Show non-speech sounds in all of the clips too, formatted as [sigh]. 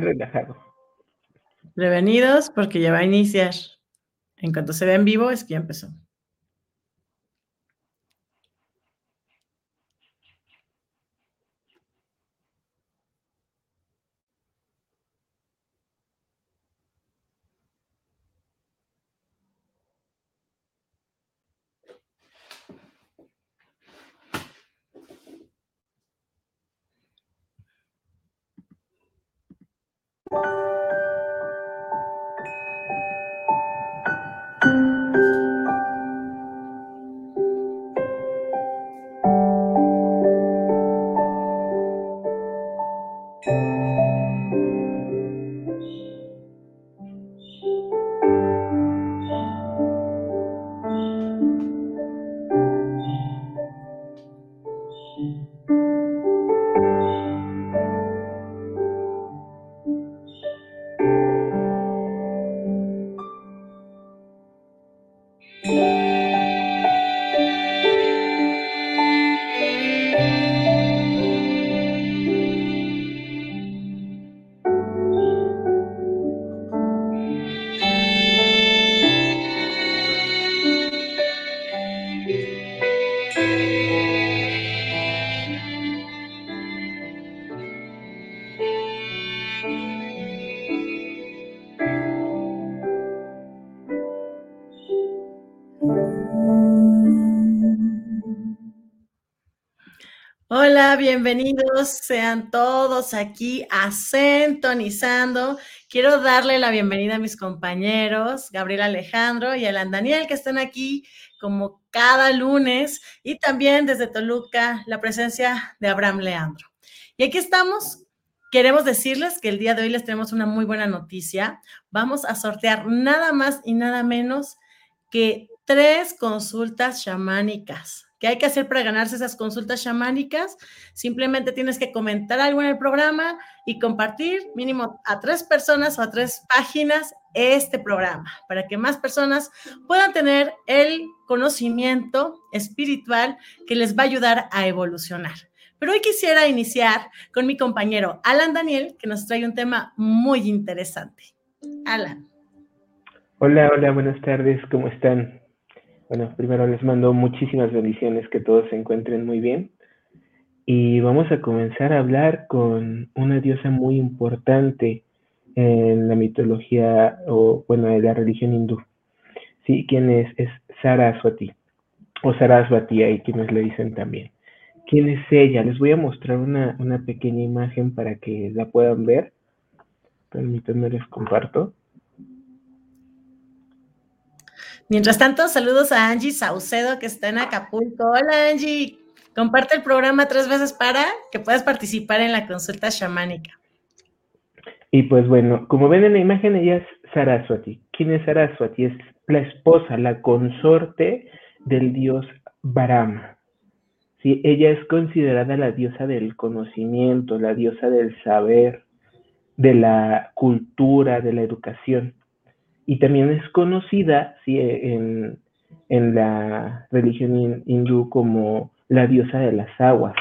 relajado. Prevenidos porque ya va a iniciar. En cuanto se ve en vivo es que ya empezó. Hola, bienvenidos sean todos aquí a. Quiero darle la bienvenida a mis compañeros, Gabriel Alejandro y Alan Daniel, que están aquí como cada lunes, y también desde Toluca, la presencia de Abraham Leandro. Y aquí estamos. Queremos decirles que el día de hoy les tenemos una muy buena noticia. Vamos a sortear nada más y nada menos que tres consultas chamánicas ¿Qué hay que hacer para ganarse esas consultas chamánicas? Simplemente tienes que comentar algo en el programa y compartir mínimo a tres personas o a tres páginas este programa para que más personas puedan tener el conocimiento espiritual que les va a ayudar a evolucionar. Pero hoy quisiera iniciar con mi compañero Alan Daniel, que nos trae un tema muy interesante. Alan. Hola, hola, buenas tardes, ¿cómo están? Bueno, primero les mando muchísimas bendiciones, que todos se encuentren muy bien. Y vamos a comenzar a hablar con una diosa muy importante en la mitología, o bueno, de la religión hindú. Sí, ¿quién es? Es Saraswati, o Saraswati, hay quienes le dicen también. ¿Quién es ella? Les voy a mostrar una, una pequeña imagen para que la puedan ver. Permítanme, les comparto. Mientras tanto, saludos a Angie Saucedo, que está en Acapulco. Hola, Angie. Comparte el programa tres veces para que puedas participar en la consulta chamánica. Y pues bueno, como ven en la imagen, ella es Saraswati. ¿Quién es Saraswati? Es la esposa, la consorte del dios Brahma. Sí, ella es considerada la diosa del conocimiento, la diosa del saber, de la cultura, de la educación y también es conocida ¿sí? en, la religión hindú como la diosa de las aguas.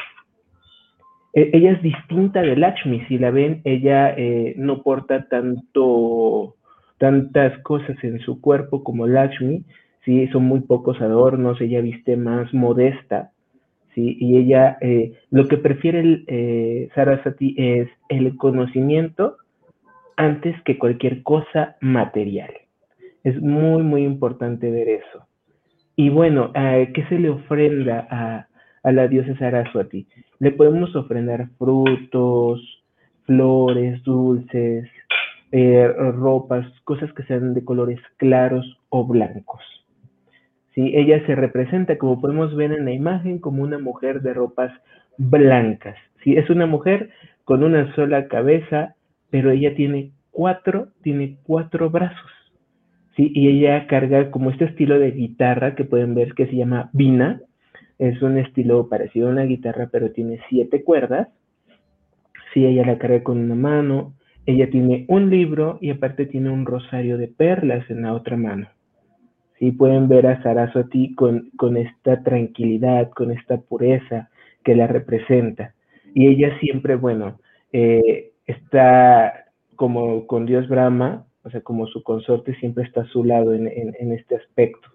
E, ella es distinta de Lakshmi, si la ven, ella eh, no porta tanto, tantas cosas en su cuerpo como Lakshmi, ¿sí? son muy pocos adornos, ella viste más modesta, ¿sí? y ella eh, lo que prefiere eh, Sarasati es el conocimiento antes que cualquier cosa material. Es muy, muy importante ver eso. Y bueno, ¿qué se le ofrenda a, la diosa Saraswati? Le podemos ofrendar frutos, flores, dulces, eh, ropas, cosas que sean de colores claros o blancos. ¿Sí? Ella se representa, como podemos ver en la imagen, como una mujer de ropas blancas. ¿Sí? Es una mujer con una sola cabeza, pero ella tiene cuatro, tiene cuatro brazos. ¿sí? Y ella carga como este estilo de guitarra que pueden ver que se llama vina. Es un estilo parecido a una guitarra, pero tiene siete cuerdas. Sí, ella la carga con una mano. Ella tiene un libro y aparte tiene un rosario de perlas en la otra mano. Sí, pueden ver a Saraswati con, con esta tranquilidad, con esta pureza que la representa. Y ella siempre, bueno, eh, está como con Dios Brahma, o sea, como su consorte siempre está a su lado en, este aspecto.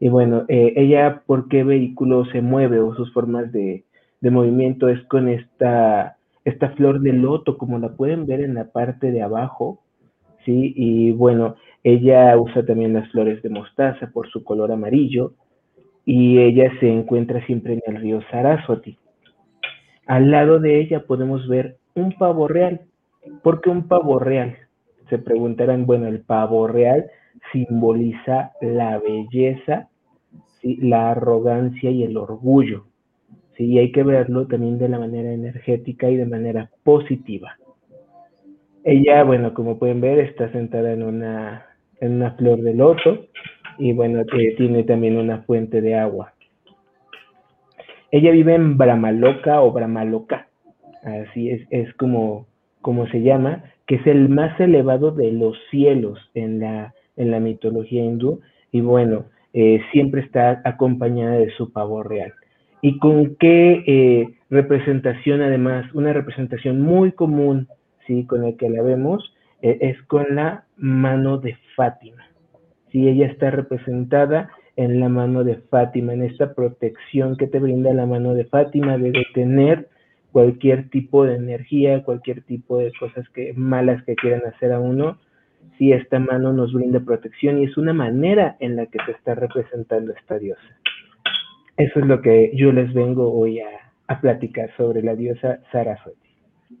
Y bueno, eh, ella, ¿por qué vehículo se mueve o sus formas de, de, movimiento es con esta, esta flor de loto, como la pueden ver en la parte de abajo, ¿sí? Y bueno, ella usa también las flores de mostaza por su color amarillo y ella se encuentra siempre en el río Saraswati. Al lado de ella podemos ver un pavo real. ¿Por qué un pavo real? se preguntarán, bueno, el pavo real simboliza la belleza, la arrogancia y el orgullo. ¿sí? Y hay que verlo también de la manera energética y de manera positiva. Ella, bueno, como pueden ver, está sentada en una, en una flor de loto y bueno, eh, tiene también una fuente de agua. Ella vive en Brahmaloka o Brahmaloka, así es, es como, como se llama, que es el más elevado de los cielos en la, en la mitología hindú, y bueno, eh, siempre está acompañada de su pavo real. ¿Y con qué eh, representación además? Una representación muy común, ¿sí? Con el que la vemos, eh, es con la mano de Fátima. ¿sí? Ella está representada en la mano de Fátima, en esta protección que te brinda la mano de Fátima de detener cualquier tipo de energía, cualquier tipo de cosas que malas que quieran hacer a uno, si esta mano nos brinda protección y es una manera en la que se está representando esta diosa. Eso es lo que yo les vengo hoy a, platicar sobre la diosa Saraswati.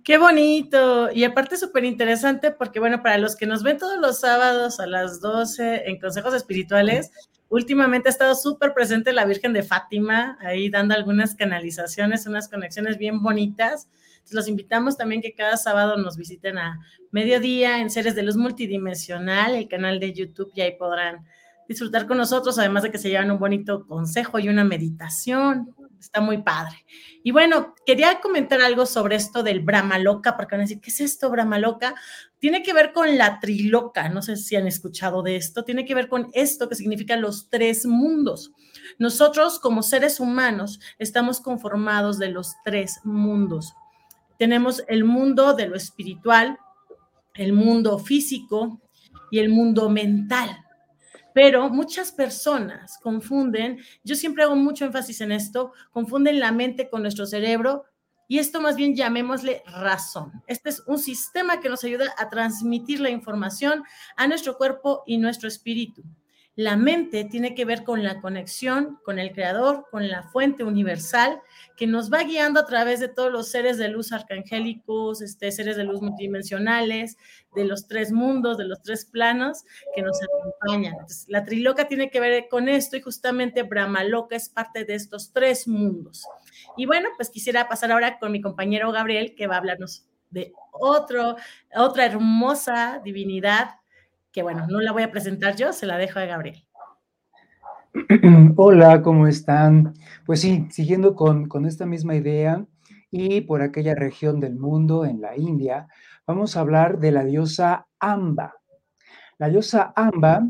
Qué bonito. Y aparte súper interesante porque, bueno, para los que nos ven todos los sábados a las 12 en consejos espirituales, últimamente ha estado súper presente la Virgen de Fátima, ahí dando algunas canalizaciones, unas conexiones bien bonitas. Entonces, los invitamos también que cada sábado nos visiten a mediodía en Seres de Luz Multidimensional, el canal de YouTube, y ahí podrán disfrutar con nosotros, además de que se llevan un bonito consejo y una meditación está muy padre. Y bueno, quería comentar algo sobre esto del Brahma Loca, porque van a decir, ¿qué es esto, Brahma Loca? Tiene que ver con la triloca, no sé si han escuchado de esto, tiene que ver con esto que significa los tres mundos. Nosotros como seres humanos estamos conformados de los tres mundos. Tenemos el mundo de lo espiritual, el mundo físico y el mundo mental. Pero muchas personas confunden, yo siempre hago mucho énfasis en esto, confunden la mente con nuestro cerebro y esto más bien llamémosle razón. Este es un sistema que nos ayuda a transmitir la información a nuestro cuerpo y nuestro espíritu. La mente tiene que ver con la conexión con el creador, con la fuente universal que nos va guiando a través de todos los seres de luz arcangélicos, este, seres de luz multidimensionales, de los tres mundos, de los tres planos que nos acompañan. la triloca tiene que ver con esto y justamente Brahmaloka es parte de estos tres mundos. Y bueno, pues quisiera pasar ahora con mi compañero Gabriel que va a hablarnos de otro, otra hermosa divinidad que bueno, no la voy a presentar yo, se la dejo a Gabriel. [clears throat] Hola, ¿cómo están? Pues sí, siguiendo con, con esta misma idea y por aquella región del mundo, en la India, vamos a hablar de la diosa Amba. La diosa Amba,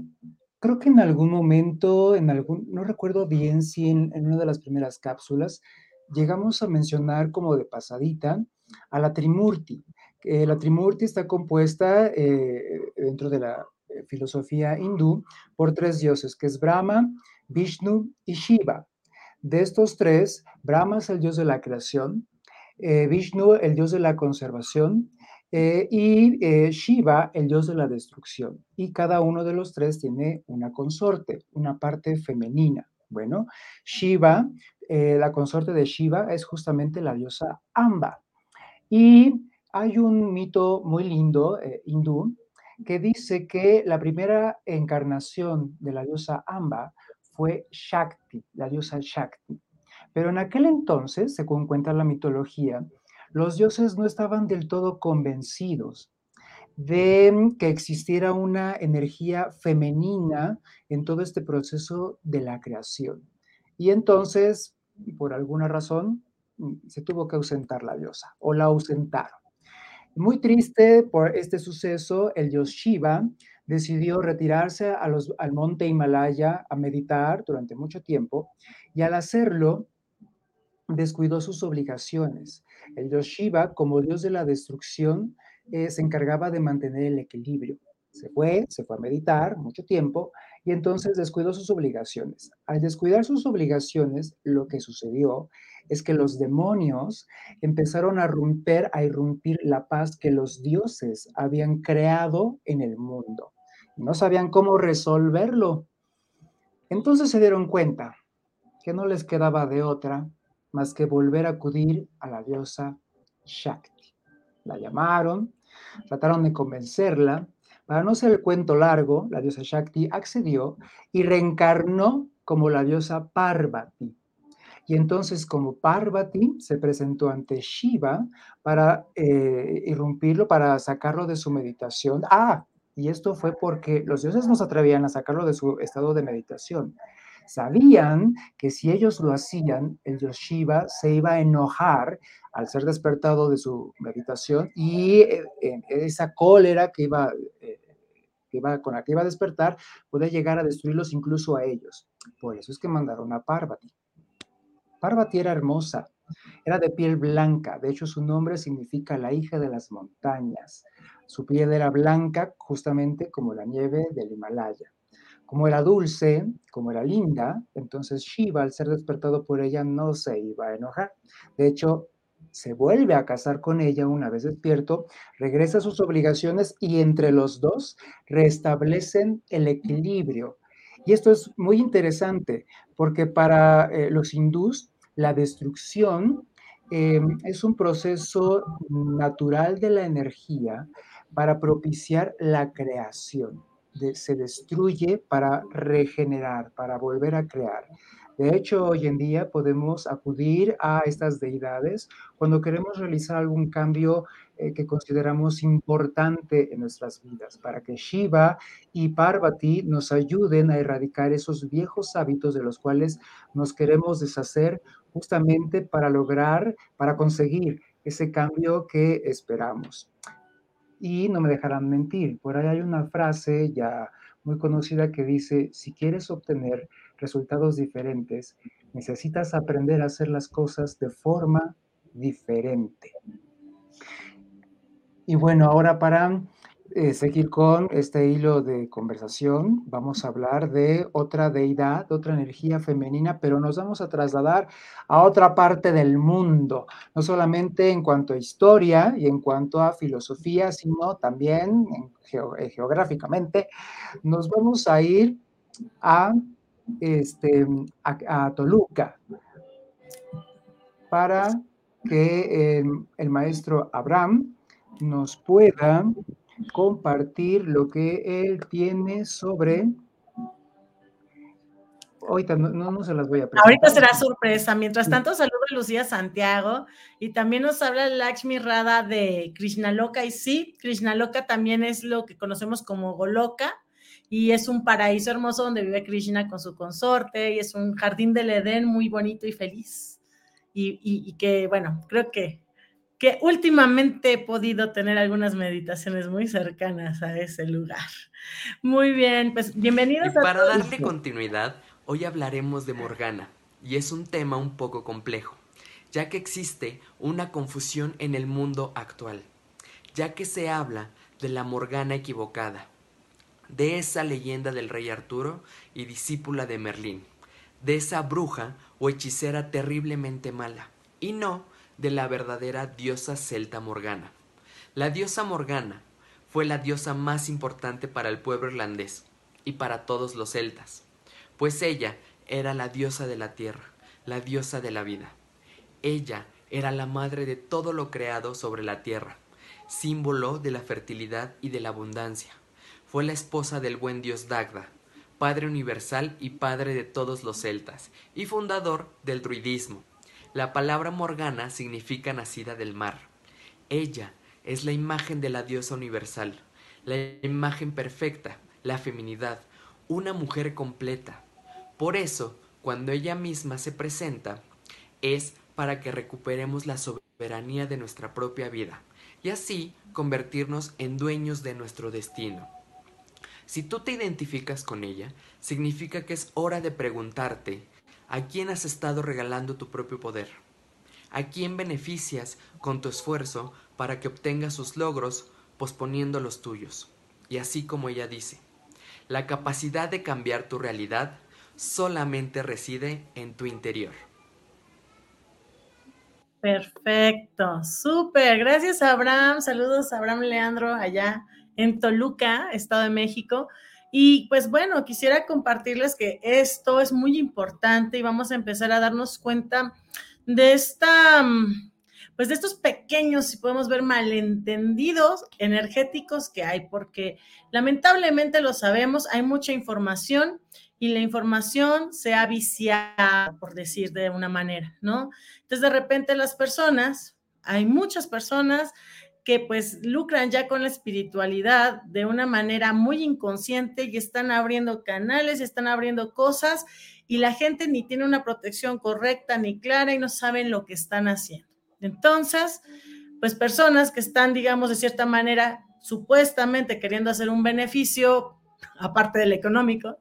creo que en algún momento, en algún, no recuerdo bien si en, en una de las primeras cápsulas, llegamos a mencionar como de pasadita a la Trimurti. Eh, la Trimurti está compuesta eh, dentro de la eh, filosofía hindú por tres dioses, que es Brahma, Vishnu y Shiva. De estos tres, Brahma es el dios de la creación, Vishnu el dios de la conservación y Shiva el dios de la destrucción. Y cada uno de los tres tiene una consorte, una parte femenina. Bueno, Shiva, la consorte de Shiva es justamente la diosa Amba. Y hay un mito muy lindo eh, hindú que dice que la primera encarnación de la diosa Amba fue Shakti, la diosa Shakti. Pero en aquel entonces, según cuenta la mitología, los dioses no estaban del todo convencidos de que existiera una energía femenina en todo este proceso de la creación. Y entonces, por alguna razón, se tuvo que ausentar la diosa o la ausentaron. Muy triste por este suceso, el dios Shiva decidió retirarse al monte Himalaya a meditar durante mucho tiempo y al hacerlo descuidó sus obligaciones. El dios Shiva, como dios de la destrucción, eh, se encargaba de mantener el equilibrio. Se fue, se fue a meditar mucho tiempo y entonces descuidó sus obligaciones. Al descuidar sus obligaciones, lo que sucedió es que los demonios empezaron a romper, a irrumpir la paz que los dioses habían creado en el mundo. No sabían cómo resolverlo. Entonces se dieron cuenta que no les quedaba de otra más que volver a acudir a la diosa Shakti. La llamaron, trataron de convencerla. Para no ser el cuento largo, la diosa Shakti accedió y reencarnó como la diosa Parvati. Y entonces, como Parvati se presentó ante Shiva para eh, irrumpirlo, para sacarlo de su meditación. Ah, y esto fue porque los dioses no se atrevían a sacarlo de su estado de meditación. Sabían que si ellos lo hacían, el dios Shiva se iba a enojar al ser despertado de su meditación y eh, esa cólera que iba, eh, que iba, con la que iba a despertar puede llegar a destruirlos incluso a ellos. Por eso es que mandaron a Parvati. Parvati era hermosa, era de piel blanca, de hecho su nombre significa la hija de las montañas. Su piel era blanca justamente como la nieve del Himalaya. Como era dulce, como era linda, entonces Shiva, al ser despertado por ella, no se iba a enojar. De hecho, se vuelve a casar con ella una vez despierto, regresa a sus obligaciones y entre los dos restablecen el equilibrio. Y esto es muy interesante porque para eh, los hindús la destrucción em, es un proceso natural de la energía para propiciar la creación. Se destruye para regenerar, para volver a crear. De hecho, hoy en día podemos acudir a estas deidades cuando queremos realizar algún cambio eh, que consideramos importante en nuestras vidas, para que Shiva y Parvati nos ayuden a erradicar esos viejos hábitos de los cuales nos queremos deshacer justamente para lograr, para conseguir ese cambio que esperamos. Y no me dejarán mentir, por ahí hay una frase ya muy conocida que dice, si quieres obtener resultados diferentes, necesitas aprender a hacer las cosas de forma diferente. Y bueno, ahora para eh, seguir con este hilo de conversación, vamos a hablar de otra deidad, de otra energía femenina, pero nos vamos a trasladar a otra parte del mundo, no solamente en cuanto a historia y en cuanto a filosofía, sino también eh, geográficamente. Nos vamos a ir a este, a, Toluca para que el maestro Abraham nos pueda compartir lo que él tiene sobre... Ahorita no, no, se las voy a presentar. Ahorita será sorpresa. Mientras tanto, saludo a Lucía Santiago y también nos habla Lakshmi Radha de Krishnaloka. Y sí, Krishnaloka también es lo que conocemos como Goloka y es un paraíso hermoso donde vive Krishna con su consorte y es un jardín del Edén muy bonito y feliz. Y, que, bueno, creo que, que últimamente he podido tener algunas meditaciones muy cercanas a ese lugar. Muy bien, pues bienvenidos y para darle continuidad, hoy hablaremos de Morgana y es un tema un poco complejo, ya que existe una confusión en el mundo actual, ya que se habla de la Morgana equivocada de esa leyenda del rey Arturo y discípula de Merlín, de esa bruja o hechicera terriblemente mala, y no de la verdadera diosa celta Morgana. La diosa Morgana fue la diosa más importante para el pueblo irlandés y para todos los celtas, pues ella era la diosa de la tierra, la diosa de la vida. Ella era la madre de todo lo creado sobre la tierra, símbolo de la fertilidad y de la abundancia, fue la esposa del buen dios Dagda, padre universal y padre de todos los celtas, y fundador del druidismo. La palabra Morgana significa nacida del mar. Ella es la imagen de la diosa universal, la imagen perfecta, la feminidad, una mujer completa. Por eso, cuando ella misma se presenta, es para que recuperemos la soberanía de nuestra propia vida y así convertirnos en dueños de nuestro destino. Si tú te identificas con ella, significa que es hora de preguntarte a quién has estado regalando tu propio poder, a quién beneficias con tu esfuerzo para que obtengas sus logros posponiendo los tuyos. Y así como ella dice, la capacidad de cambiar tu realidad solamente reside en tu interior. Perfecto, súper. Gracias, Abraham. Saludos Abraham Leandro allá en Toluca, Estado de México. Y pues bueno, quisiera compartirles que esto es muy importante y vamos a empezar a darnos cuenta de esta, pues de estos pequeños, si podemos ver, malentendidos energéticos que hay, porque lamentablemente lo sabemos, hay mucha información y la información se ha viciado, por decir de una manera, ¿no? Entonces, de repente las personas, hay muchas personas que pues lucran ya con la espiritualidad de una manera muy inconsciente y están abriendo canales, están abriendo cosas y la gente ni tiene una protección correcta ni clara y no saben lo que están haciendo. Entonces, pues personas que están, digamos, de cierta manera, supuestamente queriendo hacer un beneficio aparte del económico.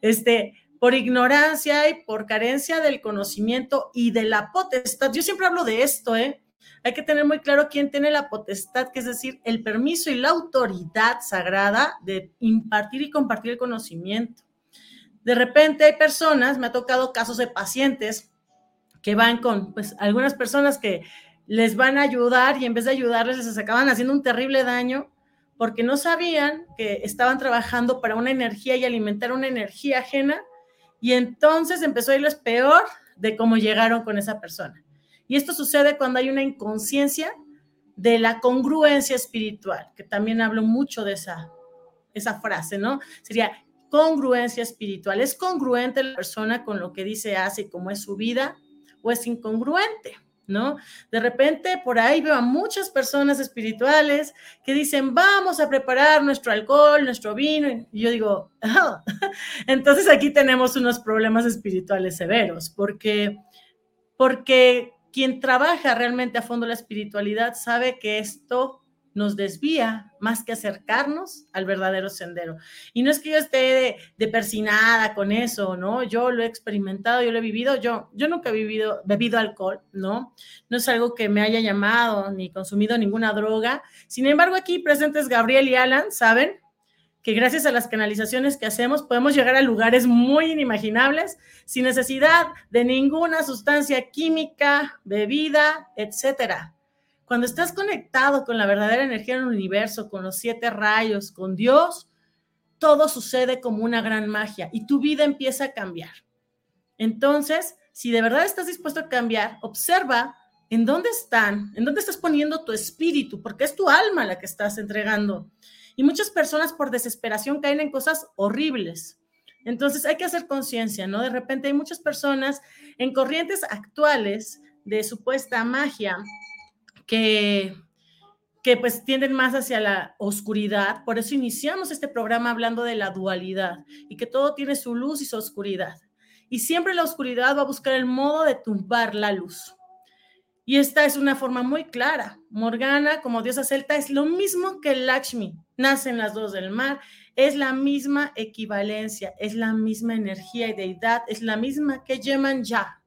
Este, por ignorancia y por carencia del conocimiento y de la potestad. Yo siempre hablo de esto, ¿eh? Hay que tener muy claro quién tiene la potestad, que es decir, el permiso y la autoridad sagrada de impartir y compartir el conocimiento. De repente hay personas, me ha tocado casos de pacientes que van con, pues, algunas personas que les van a ayudar y en vez de ayudarles les acaban haciendo un terrible daño porque no sabían que estaban trabajando para una energía y alimentar una energía ajena y entonces empezó a irles peor de cómo llegaron con esa persona. Y esto sucede cuando hay una inconsciencia de la congruencia espiritual, que también hablo mucho de esa, esa frase, ¿no? Sería congruencia espiritual. ¿Es congruente la persona con lo que dice, hace y cómo es su vida o es incongruente? ¿no? De repente por ahí veo a muchas personas espirituales que dicen, vamos a preparar nuestro alcohol, nuestro vino, y yo digo, ah". [laughs] entonces aquí tenemos unos problemas espirituales severos, porque, porque quien trabaja realmente a fondo la espiritualidad sabe que esto nos desvía más que acercarnos al verdadero sendero. Y no es que yo esté de, persinada con eso, ¿no? Yo lo he experimentado, yo lo he vivido, yo, yo nunca he vivido, bebido alcohol, ¿no? No es algo que me haya llamado ni consumido ninguna droga. Sin embargo, aquí presentes Gabriel y Alan, ¿saben? Que gracias a las canalizaciones que hacemos podemos llegar a lugares muy inimaginables sin necesidad de ninguna sustancia química, bebida, etcétera. Cuando estás conectado con la verdadera energía del universo, con los siete rayos, con Dios, todo sucede como una gran magia y tu vida empieza a cambiar. Entonces, si de verdad estás dispuesto a cambiar, observa en dónde están, en dónde estás poniendo tu espíritu, porque es tu alma la que estás entregando. Y muchas personas por desesperación caen en cosas horribles. Entonces hay que hacer conciencia, ¿no? De repente hay muchas personas en corrientes actuales de supuesta magia que, que pues tienden más hacia la oscuridad. Por eso iniciamos este programa hablando de la dualidad y que todo tiene su luz y su oscuridad. Y siempre la oscuridad va a buscar el modo de tumbar la luz. Y esta es una forma muy clara. Morgana, como diosa celta, es lo mismo que Lakshmi. Nacen las dos del mar. Es la misma equivalencia, es la misma energía y deidad, es la misma que Yeman Ya.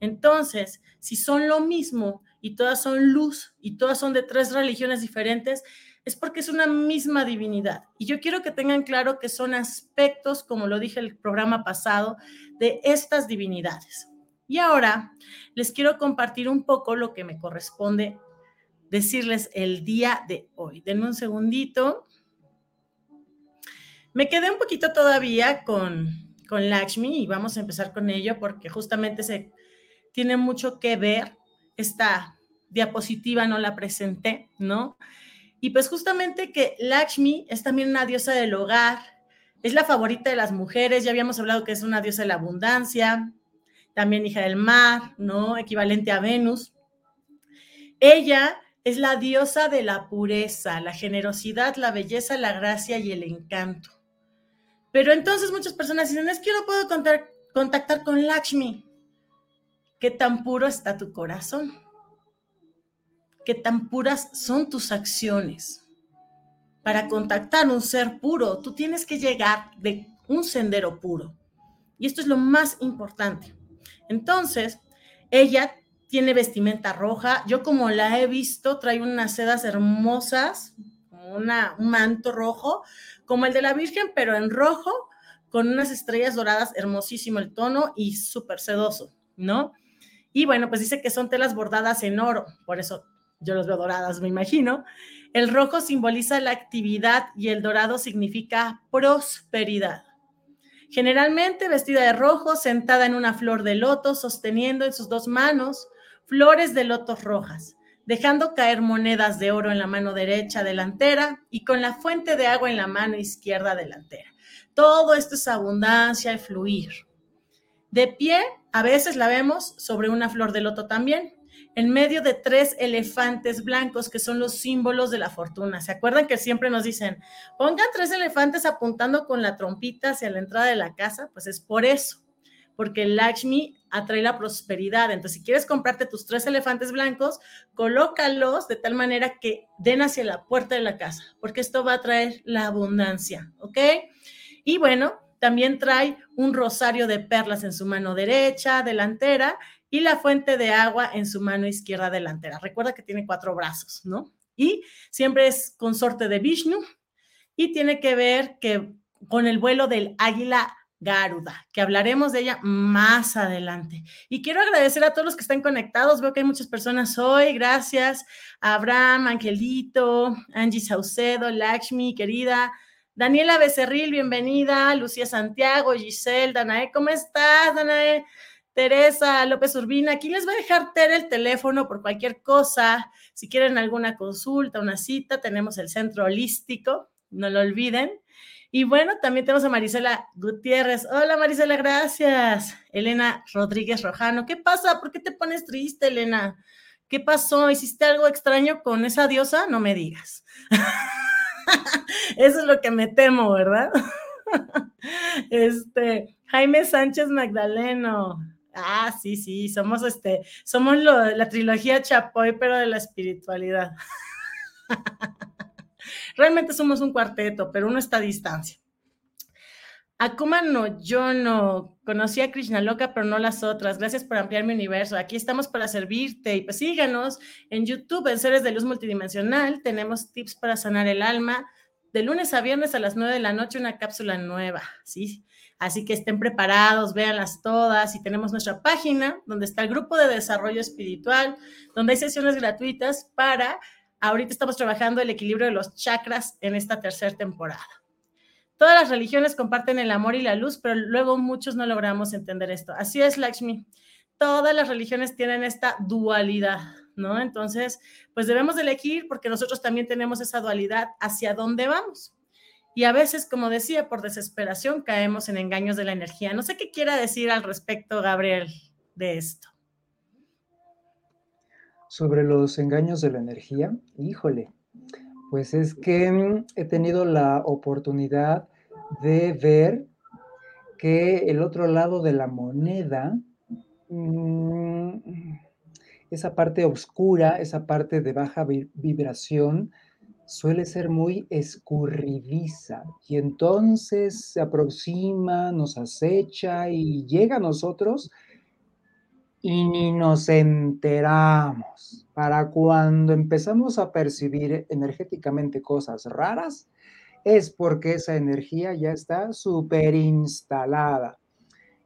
Entonces, si son lo mismo, y todas son luz y todas son de tres religiones diferentes, es porque es una misma divinidad. Y yo quiero que tengan claro que son aspectos, como lo dije el programa pasado, de estas divinidades. Y ahora les quiero compartir un poco lo que me corresponde decirles el día de hoy. Denme un segundito. Me quedé un poquito todavía con, con Lakshmi y vamos a empezar con ello porque justamente se tiene mucho que ver esta diapositiva no la presenté, ¿no? Y pues justamente que Lakshmi es también una diosa del hogar, es la favorita de las mujeres, ya habíamos hablado que es una diosa de la abundancia, también hija del mar, ¿no? Equivalente a Venus. Ella es la diosa de la pureza, la generosidad, la belleza, la gracia y el encanto. Pero entonces muchas personas dicen, es que yo no puedo contactar con Lakshmi. ¿Qué tan puro está tu corazón? ¿Qué tan puras son tus acciones? Para contactar un ser puro, tú tienes que llegar de un sendero puro. Y esto es lo más importante. Entonces, ella tiene vestimenta roja. Yo como la he visto, trae unas sedas hermosas, una, un manto rojo, como el de la Virgen, pero en rojo, con unas estrellas doradas, hermosísimo el tono y súper sedoso, ¿no? Y bueno, pues dice que son telas bordadas en oro, por eso yo los veo doradas, me imagino. El rojo simboliza la actividad y el dorado significa prosperidad. Generalmente vestida de rojo, sentada en una flor de loto, sosteniendo en sus dos manos flores de lotos rojas, dejando caer monedas de oro en la mano derecha delantera y con la fuente de agua en la mano izquierda delantera. Todo esto es abundancia y fluir. De pie, a veces la vemos sobre una flor de loto también, en medio de tres elefantes blancos que son los símbolos de la fortuna. ¿Se acuerdan que siempre nos dicen, pongan tres elefantes apuntando con la trompita hacia la entrada de la casa? Pues es por eso, porque Lakshmi atrae la prosperidad. Entonces, si quieres comprarte tus tres elefantes blancos, colócalos de tal manera que den hacia la puerta de la casa, porque esto va a traer la abundancia, ¿ok? Y bueno, también trae un rosario de perlas en su mano derecha, delantera, y la fuente de agua en su mano izquierda delantera. Recuerda que tiene cuatro brazos, ¿no? Y siempre es consorte de Vishnu y tiene que ver que con el vuelo del águila Garuda, que hablaremos de ella más adelante. Y quiero agradecer a todos los que están conectados. Veo que hay muchas personas hoy. Gracias Abraham, Angelito, Angie Saucedo, Lakshmi, querida. Daniela Becerril, bienvenida. Lucía Santiago, Giselle, Danae, ¿cómo estás, Danae? Teresa López Urbina, aquí les voy a dejar Tere el teléfono por cualquier cosa. Si quieren alguna consulta, una cita, tenemos el centro holístico, no lo olviden. Y bueno, también tenemos a Marisela Gutiérrez. Hola Marisela, gracias. Elena Rodríguez Rojano, ¿qué pasa? ¿Por qué te pones triste, Elena? ¿Qué pasó? ¿Hiciste algo extraño con esa diosa? No me digas. [laughs] Eso es lo que me temo, ¿verdad? [laughs] Este, Jaime Sánchez Magdaleno. Ah, sí, sí, somos este, somos la trilogía Chapoy, pero de la espiritualidad. [laughs] Realmente somos un cuarteto, pero uno está a distancia. Akuma no, yo no conocí a Krishna Loca, pero no las otras. Gracias por ampliar mi universo. Aquí estamos para servirte y pues síganos en YouTube, en Seres de Luz Multidimensional. Tenemos tips para sanar el alma. De lunes a viernes a las 9 de la noche, una cápsula nueva. Sí, Así que estén preparados, véanlas todas y tenemos nuestra página donde está el grupo de desarrollo espiritual, donde hay sesiones gratuitas para, ahorita estamos trabajando el equilibrio de los chakras en esta tercera temporada. Todas las religiones comparten el amor y la luz, pero luego muchos no logramos entender esto. Así es, Lakshmi. Todas las religiones tienen esta dualidad, ¿no? Entonces, pues debemos elegir porque nosotros también tenemos esa dualidad hacia dónde vamos. Y a veces, como decía, por desesperación caemos en engaños de la energía. No sé qué quiera decir al respecto, Gabriel, de esto. Sobre los engaños de la energía, híjole, pues es que mm, he tenido la oportunidad de ver que el otro lado de la moneda, mm, esa parte oscura, esa parte de baja vibración, suele ser muy escurridiza. Y entonces se aproxima, nos acecha y llega a nosotros y ni nos enteramos. Para cuando empezamos a percibir energéticamente cosas raras, es porque esa energía ya está súper instalada.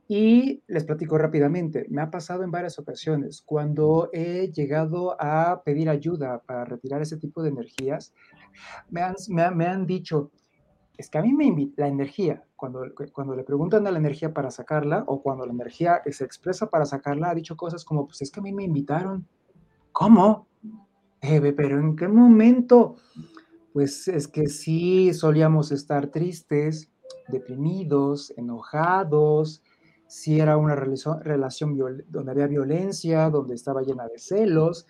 Y les platico rápidamente, me ha pasado en varias ocasiones cuando he llegado a pedir ayuda para retirar ese tipo de energías, me han, me, han dicho, es que a mí me invita la energía, cuando, cuando le preguntan a la energía para sacarla o cuando la energía se expresa para sacarla, ha dicho cosas como, pues es que a mí me invitaron. ¿Cómo? pero ¿en qué momento? Pues es que sí solíamos estar tristes, deprimidos, enojados, si era una relación, relación donde había violencia, donde estaba llena de celos.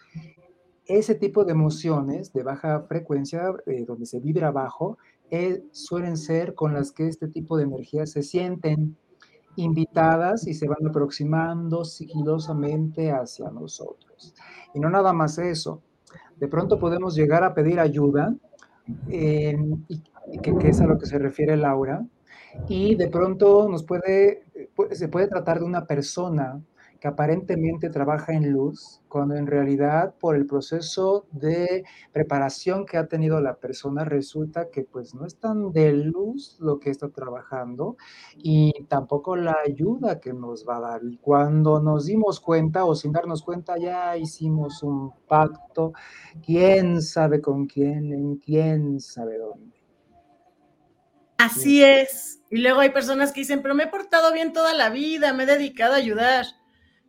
ese tipo de emociones de baja frecuencia, eh, donde se vibra bajo, eh, suelen ser con las que este tipo de energías se sienten invitadas y se van aproximando sigilosamente hacia nosotros. Y no nada más eso. De pronto podemos llegar a pedir ayuda, y, que, que, es a lo que se refiere Laura, y de pronto nos puede, se puede tratar de una persona que aparentemente trabaja en luz, cuando en realidad por el proceso de preparación que ha tenido la persona resulta que pues no es tan de luz lo que está trabajando y tampoco la ayuda que nos va a dar. Y cuando nos dimos cuenta o sin darnos cuenta ya hicimos un pacto, quién sabe con quién, en quién sabe dónde. Así es. Y luego hay personas que dicen, pero me he portado bien toda la vida, me he dedicado a ayudar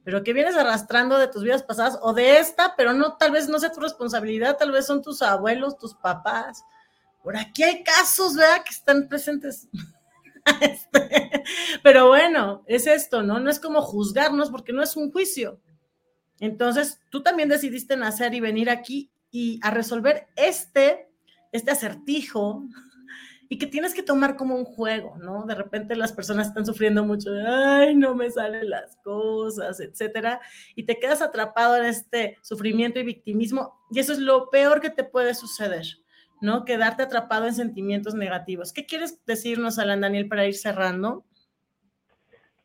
pero que vienes arrastrando de tus vidas pasadas o de esta, pero no, tal vez no sea tu responsabilidad, tal vez son tus abuelos, tus papás. Por aquí hay casos, ¿verdad? Que están presentes. [laughs] Este, pero bueno, es esto, ¿no? No es como juzgarnos porque no es un juicio. Entonces, tú también decidiste nacer y venir aquí y a resolver este, este acertijo y que tienes que tomar como un juego, ¿no? De repente las personas están sufriendo mucho, ay, no me salen las cosas, etcétera, y te quedas atrapado en este sufrimiento y victimismo, y eso es lo peor que te puede suceder, ¿no? Quedarte atrapado en sentimientos negativos. ¿Qué quieres decirnos, Alan Daniel, para ir cerrando?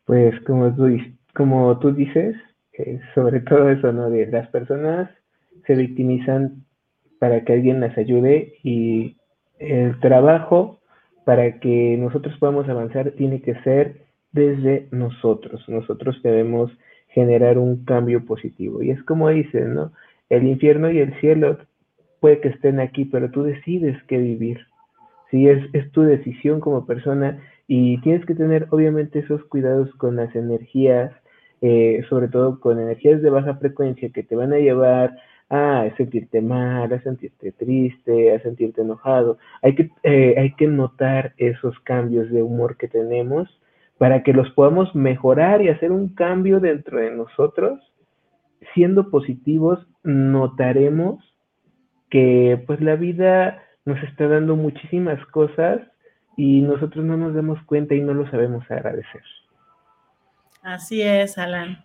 Pues como tú, como tú dices, eh, sobre todo eso, ¿no? De las personas se victimizan para que alguien las ayude y el trabajo para que nosotros podamos avanzar tiene que ser desde nosotros. Nosotros debemos generar un cambio positivo. Y es como dicen, ¿no? El infierno y el cielo puede que estén aquí, pero tú decides qué vivir. Sí, es, es tu decisión como persona y tienes que tener obviamente esos cuidados con las energías, eh, sobre todo con energías de baja frecuencia que te van a llevar a sentirte mal, a sentirte triste, a sentirte enojado. Hay que, eh, hay que notar esos cambios de humor que tenemos para que los podamos mejorar y hacer un cambio dentro de nosotros. Siendo positivos, notaremos que pues la vida nos está dando muchísimas cosas y nosotros no nos damos cuenta y no lo sabemos agradecer. Así es, Alan.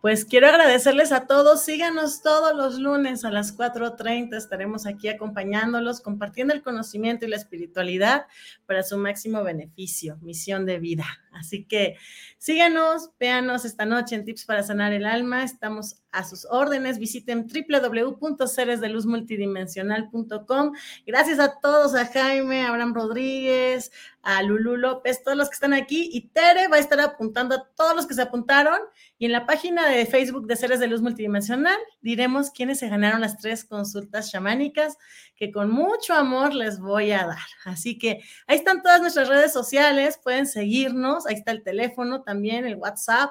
Pues quiero agradecerles a todos. Síganos todos los lunes a las 4.30. Estaremos aquí acompañándolos, compartiendo el conocimiento y la espiritualidad para su máximo beneficio, misión de vida. Así que síganos, véanos esta noche en Tips para Sanar el Alma. Estamos a sus órdenes. Visiten www.seresdeluzmultidimensional.com. Gracias a todos, a Jaime, a Abraham Rodríguez, a Lulu López, todos los que están aquí. Y Tere va a estar apuntando a todos los que se apuntaron. Y en la página de Facebook de Seres de Luz Multidimensional diremos quiénes se ganaron las tres consultas chamánicas que con mucho amor les voy a dar. Así que ahí están todas nuestras redes sociales. Pueden seguirnos. Ahí está el teléfono también, el WhatsApp.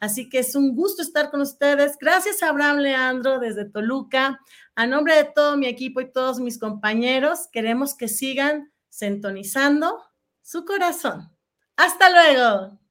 Así que es un gusto estar con ustedes. Gracias Abraham Leandro desde Toluca. A nombre de todo mi equipo y todos mis compañeros, queremos que sigan sintonizando su corazón. Hasta luego.